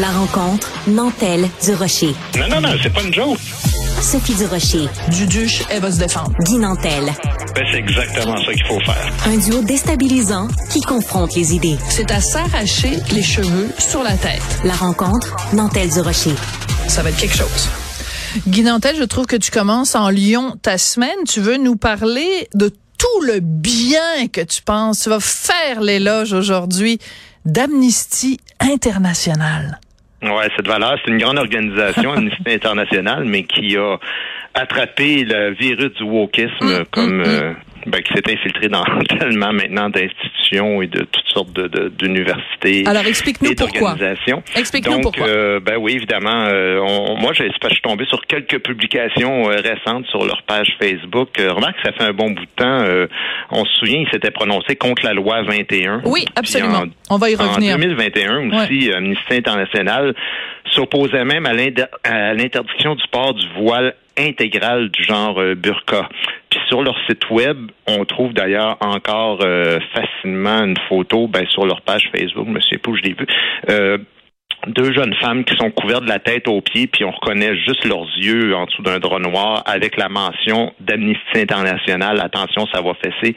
La rencontre Nantel du Rocher. Non, non, non, c'est pas une joke. Sophie du Rocher. Duduche, elle va se défendre. Guy Nantel. Ben, c'est exactement ça qu'il faut faire. Un duo déstabilisant qui confronte les idées. C'est à s'arracher les cheveux sur la tête. La rencontre Nantel du Rocher. Ça va être quelque chose. Guy Nantel, je trouve que tu commences en Lyon ta semaine. Tu veux nous parler de tout le bien que tu penses. Tu vas faire l'éloge aujourd'hui d'Amnesty International. Ouais, cette valeur, c'est une grande organisation, Amnesty International, mais qui a attrapé le virus du wokisme Mm, comme mm, euh, ben, qui s'est infiltré dans tellement maintenant d'institutions et de toutes de, de-. Alors, explique-nous pourquoi. Explique-nous pourquoi. euh, ben oui, évidemment. euh, on- moi, je, suis tombé sur quelques publications euh, récentes sur leur page Facebook. Remarque, ça fait un bon bout de temps. on se souvient, ils s'étaient prononcés contre la loi 21. Oui, absolument. en- On va y en revenir. 2021 aussi, Amnesty International s'opposait même à l'interdiction du port du voile intégral du genre euh, burqa. Puis sur leur site web, on trouve d'ailleurs encore euh, facilement une photo, ben, sur leur page Facebook, je me je l'ai vu, euh, deux jeunes femmes qui sont couvertes de la tête aux pieds, puis on reconnaît juste leurs yeux en dessous d'un drap noir avec la mention d'Amnesty International. Attention, ça va fesser.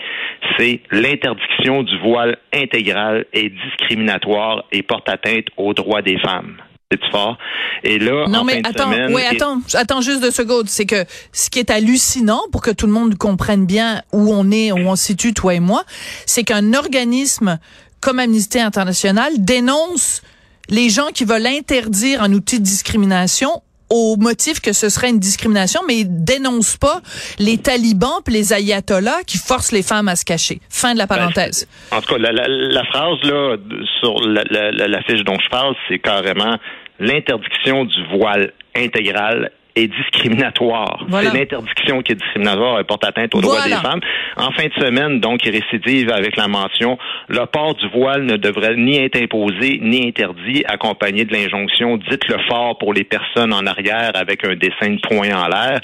C'est l'interdiction du voile intégral est discriminatoire et porte atteinte aux droits des femmes. C'est fort. Et là, Non, en mais fin de attends, semaine, ouais, et- attends, attends juste deux secondes. C'est que ce qui est hallucinant, pour que tout le monde comprenne bien où on est, où on se situe, toi et moi, c'est qu'un organisme comme Amnesty International dénonce les gens qui veulent interdire un outil de discrimination au motif que ce serait une discrimination, mais ils dénoncent pas les talibans puis les ayatollahs qui forcent les femmes à se cacher. Fin de la parenthèse. En tout cas, la, la- la phrase là sur la, la- la- la fiche dont je parle, c'est carrément l'interdiction du voile intégral est discriminatoire. Voilà. C'est l'interdiction qui est discriminatoire et porte atteinte aux droits des femmes. En fin de semaine, donc, il récidive avec la mention le port du voile ne devrait ni être imposé ni interdit, accompagné de l'injonction dites-le fort pour les personnes en arrière avec un dessin de poing en l'air,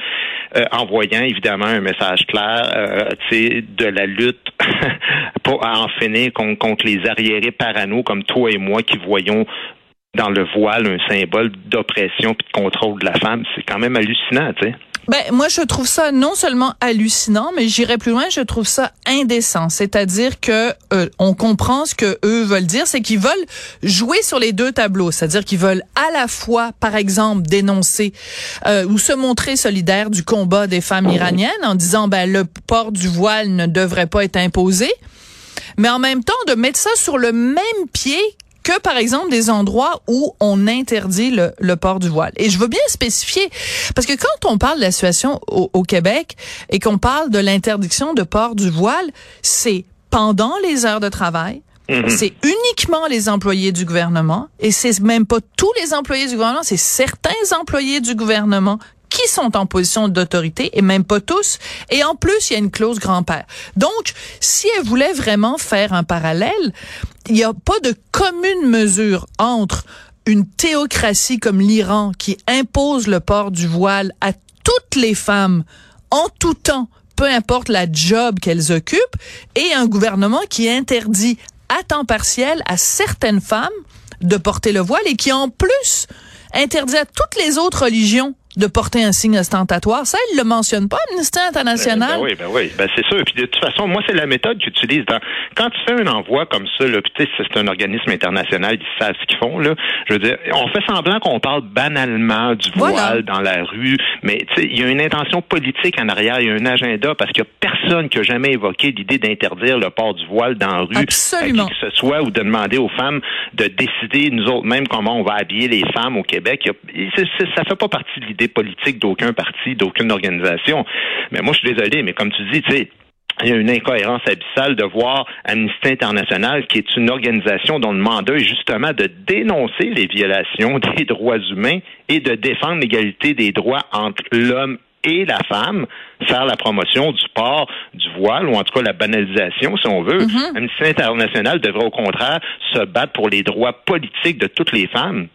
euh, envoyant évidemment un message clair, euh, de la lutte pour à en finir contre, contre les arriérés parano comme toi et moi qui voyons dans le voile un symbole d'oppression puis de contrôle de la femme. C'est quand même hallucinant, tu sais. Ben moi je trouve ça non seulement hallucinant, mais j'irais plus loin, je trouve ça indécent. C'est-à-dire que euh, on comprend ce que eux veulent dire, c'est qu'ils veulent jouer sur les deux tableaux, c'est-à-dire qu'ils veulent à la fois, par exemple, dénoncer euh, ou se montrer solidaires du combat des femmes iraniennes en disant ben le port du voile ne devrait pas être imposé, mais en même temps de mettre ça sur le même pied que par exemple des endroits où on interdit le, le port du voile. Et je veux bien spécifier, parce que quand on parle de la situation au, au Québec et qu'on parle de l'interdiction de port du voile, c'est pendant les heures de travail, c'est uniquement les employés du gouvernement et c'est même pas tous les employés du gouvernement, c'est certains employés du gouvernement qui sont en position d'autorité et même pas tous. Et en plus, il y a une clause grand-père. Donc, si elle voulait vraiment faire un parallèle, il n'y a pas de commune mesure entre une théocratie comme l'Iran qui impose le port du voile à toutes les femmes en tout temps, peu importe la job qu'elles occupent, et un gouvernement qui interdit à temps partiel à certaines femmes de porter le voile et qui en plus interdit à toutes les autres religions de porter un signe ostentatoire. Ça, il le mentionne pas, Amnesty International. Ben oui, ben oui, ben c'est sûr. Puis de toute façon, moi, c'est la méthode qu'ils utilisent. Dans... Quand tu fais un envoi comme ça, là, puis tu sais, c'est un organisme international, ils savent ce qu'ils font. Là. Je veux dire, on fait semblant qu'on parle banalement du voile Voilà. dans la rue, mais tu sais, il y a une intention politique en arrière, il y a un agenda, parce qu'il y a personne qui a jamais évoqué l'idée d'interdire le port du voile dans la rue Absolument. à qui que ce soit, ou de demander aux femmes de décider, nous autres, même comment on va habiller les femmes au Québec. Il y a- ça fait pas partie de l'idée politique d'aucun parti, d'aucune organisation. Mais moi, je suis désolé, mais comme tu dis, tu sais, il y a une incohérence abyssale de voir Amnesty International, qui est une organisation dont le mandat est justement de dénoncer les violations des droits humains et de défendre l'égalité des droits entre l'homme et la femme, faire la promotion du port du voile, ou en tout cas la banalisation, si on veut. Amnesty International devrait au contraire se battre pour les droits politiques de toutes les femmes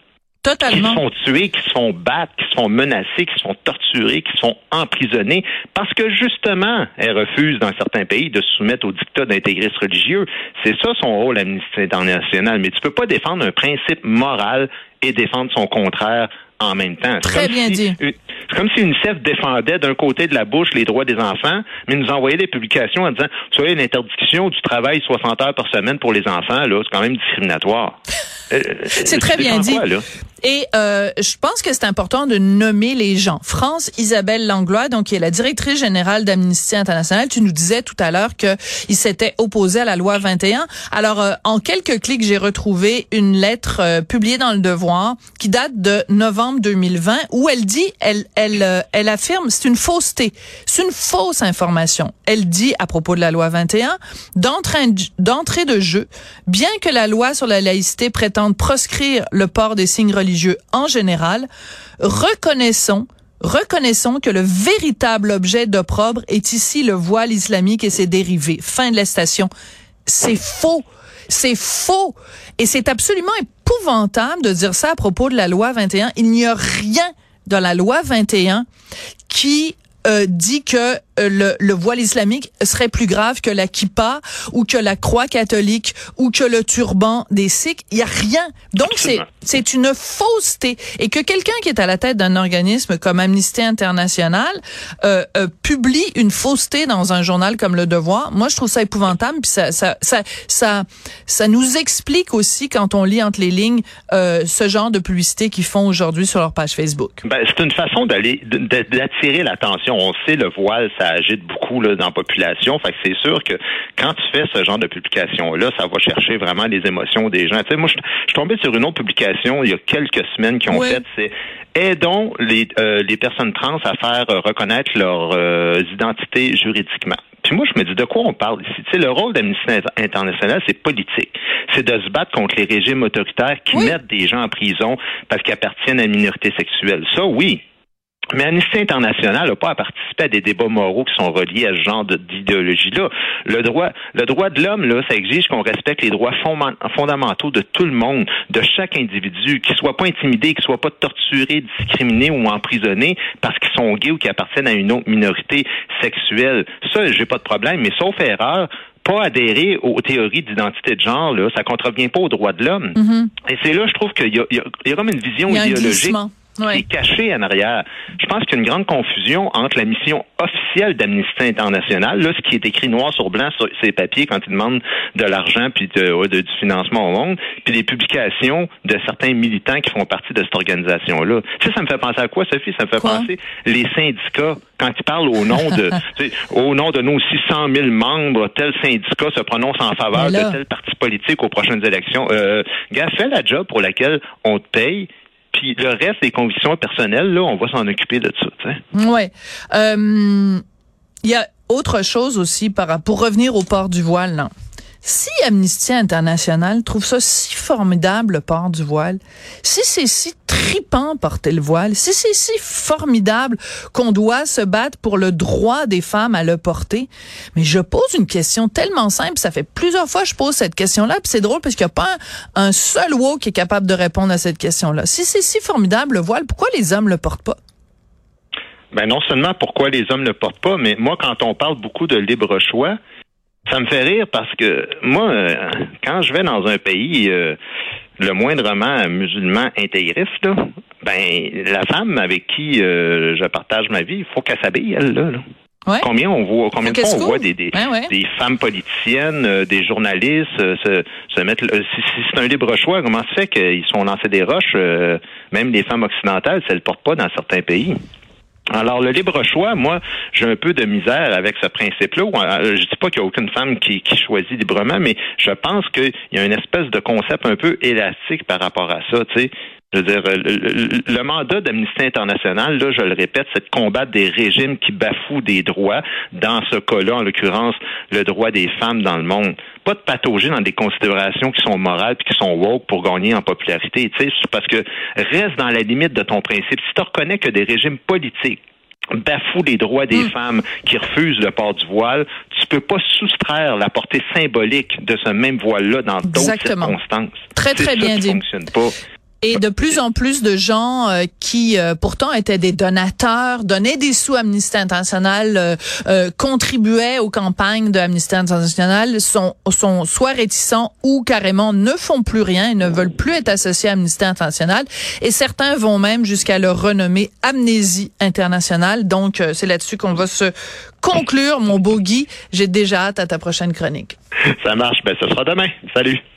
Totalement. Qui se font tuer, qui se font battre, qui se font menacer, qui se font torturer, qui se font emprisonner parce que justement, elles refusent dans certains pays de se soumettre au dictat d'intégrisme religieux. C'est ça son rôle à l'Amnistie internationale. Mais tu peux pas défendre un principe moral et défendre son contraire en même temps. Très bien dit. C'est comme si UNICEF défendait d'un côté de la bouche les droits des enfants, mais nous envoyait des publications en disant, tu vois, une interdiction du travail 60 heures par semaine pour les enfants, là, c'est quand même discriminatoire. Euh, c'est très bien dit. Et euh, je pense que c'est important de nommer les gens. France Isabelle Langlois, donc qui est la directrice générale d'Amnesty International, tu nous disais tout à l'heure que il s'était opposé à la loi 21. Alors euh, en quelques clics, j'ai retrouvé une lettre euh, publiée dans le Devoir qui date de novembre 2020 où elle dit elle elle euh, elle affirme c'est une fausseté. C'est une fausse information. Elle dit à propos de la loi 21 d'entrée de jeu, bien que la loi sur la laïcité prétende proscrire le port des signes religieux en général, reconnaissons Reconnaissons que le véritable objet d'opprobre est ici le voile islamique et ses dérivés. Fin de la station. C'est faux. C'est faux. Et c'est absolument épouvantable de dire ça à propos de la loi 21. Il n'y a rien dans la loi 21 qui euh, dit que le, le, voile islamique serait plus grave que la kippa ou que la croix catholique ou que le turban des sikhs. Il y a rien. Donc c'est c'est une fausseté et que quelqu'un qui est à la tête d'un organisme comme Amnesty International euh, euh, publie une fausseté dans un journal comme Le Devoir. Moi, je trouve ça épouvantable. Puis ça ça ça ça, ça nous explique aussi quand on lit entre les lignes euh, ce genre de publicité qu'ils font aujourd'hui sur leur page Facebook. Ben, c'est une façon d'aller d'attirer l'attention. On sait le voile ça agite beaucoup là, dans la population. Fait que c'est sûr que quand tu fais ce genre de publication-là, ça va chercher vraiment les émotions des gens. Tu sais, moi, je, suis tombé sur une autre publication il y a quelques semaines qui ont fait, c'est aidons les, euh, les personnes trans à faire reconnaître leurs euh, identités juridiquement. Puis moi, je me dis, de quoi on parle ici? Tu sais, le rôle d'Amnesty International, c'est politique. C'est de se battre contre les régimes autoritaires qui mettent des gens en prison parce qu'ils appartiennent à une minorité sexuelle. Ça, oui, mais Amnesty International n'a pas à participer à des débats moraux qui sont reliés à ce genre d'idéologie-là. Le droit, le droit de l'homme, là, ça exige qu'on respecte les droits fondamentaux de tout le monde, de chaque individu, qu'ils soient pas intimidés, qu'ils soient pas torturés, discriminés ou emprisonnés parce qu'ils sont gays ou qu'ils appartiennent à une autre minorité sexuelle. Ça, j'ai pas de problème. Mais sauf erreur, pas adhérer aux théories d'identité de genre, là, ça contrevient pas aux droits de l'homme. Mm-hmm. Et c'est là, je trouve qu'il y, y a, comme une vision idéologique qui est caché en arrière. Je pense qu'il y a une grande confusion entre la mission officielle d'Amnesty International, là, ce qui est écrit noir sur blanc sur ces papiers quand ils demandent de l'argent puis de, du financement au monde, puis les publications de certains militants qui font partie de cette organisation-là. Tu sais, ça me fait penser à quoi, Sophie? Ça me fait penser les syndicats quand ils parlent au nom de au nom de nos 600 000 membres, tel syndicat se prononce en faveur de tel parti politique aux prochaines élections. Euh, gars, fais la job pour laquelle on te paye puis le reste, les convictions personnelles, là, on va s'en occuper de ça. Oui. Ouais. Euh, il y a autre chose aussi pour revenir au port du voile. Non. Si Amnesty International trouve ça si formidable, le port du voile, si c'est si tripant porter le voile, si c'est si formidable qu'on doit se battre pour le droit des femmes à le porter, mais je pose une question tellement simple, ça fait plusieurs fois que je pose cette question-là, puis c'est drôle parce qu'il n'y a pas un, seul wow qui est capable de répondre à cette question-là. Si c'est si formidable le voile, pourquoi les hommes le portent pas? Ben non seulement pourquoi les hommes le portent pas, mais moi quand on parle beaucoup de libre choix, ça me fait rire parce que moi, euh, quand je vais dans un pays euh, le moindrement musulman intégriste, là, ben la femme avec qui euh, je partage ma vie, il faut qu'elle s'habille, elle, là. Combien on voit, combien de fois on voit des, des, des femmes politiciennes, des journalistes se, se mettre. si, c'est un libre choix, comment se fait qu'ils sont lancés des roches, même les femmes occidentales, ça ne le portent pas dans certains pays? Alors, le libre choix, moi, j'ai un peu de misère avec ce principe-là. Euh, je dis pas qu'il n'y a aucune femme qui, qui, choisit librement, mais je pense qu'il y a une espèce de concept un peu élastique par rapport à ça. Tu sais, je veux dire, le, mandat d'Amnesty International, là, je le répète, c'est de combattre des régimes qui bafouent des droits. Dans ce cas-là, en l'occurrence, le droit des femmes dans le monde. Pas de patauger dans des considérations qui sont morales puis qui sont woke pour gagner en popularité. Tu sais, parce que reste dans la limite de ton principe. Si tu reconnais que des régimes politiques bafouent les droits des hmm. femmes qui refusent le port du voile, tu peux pas soustraire la portée symbolique de ce même voile-là dans d'autres circonstances. Très, très bien ça dit. fonctionne pas. Et de plus en plus de gens euh, qui euh, pourtant étaient des donateurs, donnaient des sous à Amnesty International, euh, contribuaient aux campagnes de Amnesty International, sont, sont soit réticents ou carrément ne font plus rien et ne veulent plus être associés à Amnesty International. Et certains vont même jusqu'à le renommer Amnésie Internationale. Donc, c'est là-dessus qu'on va se conclure, mon beau Guy. J'ai déjà hâte à ta prochaine chronique. Ça marche. Ben, ce sera demain. Salut.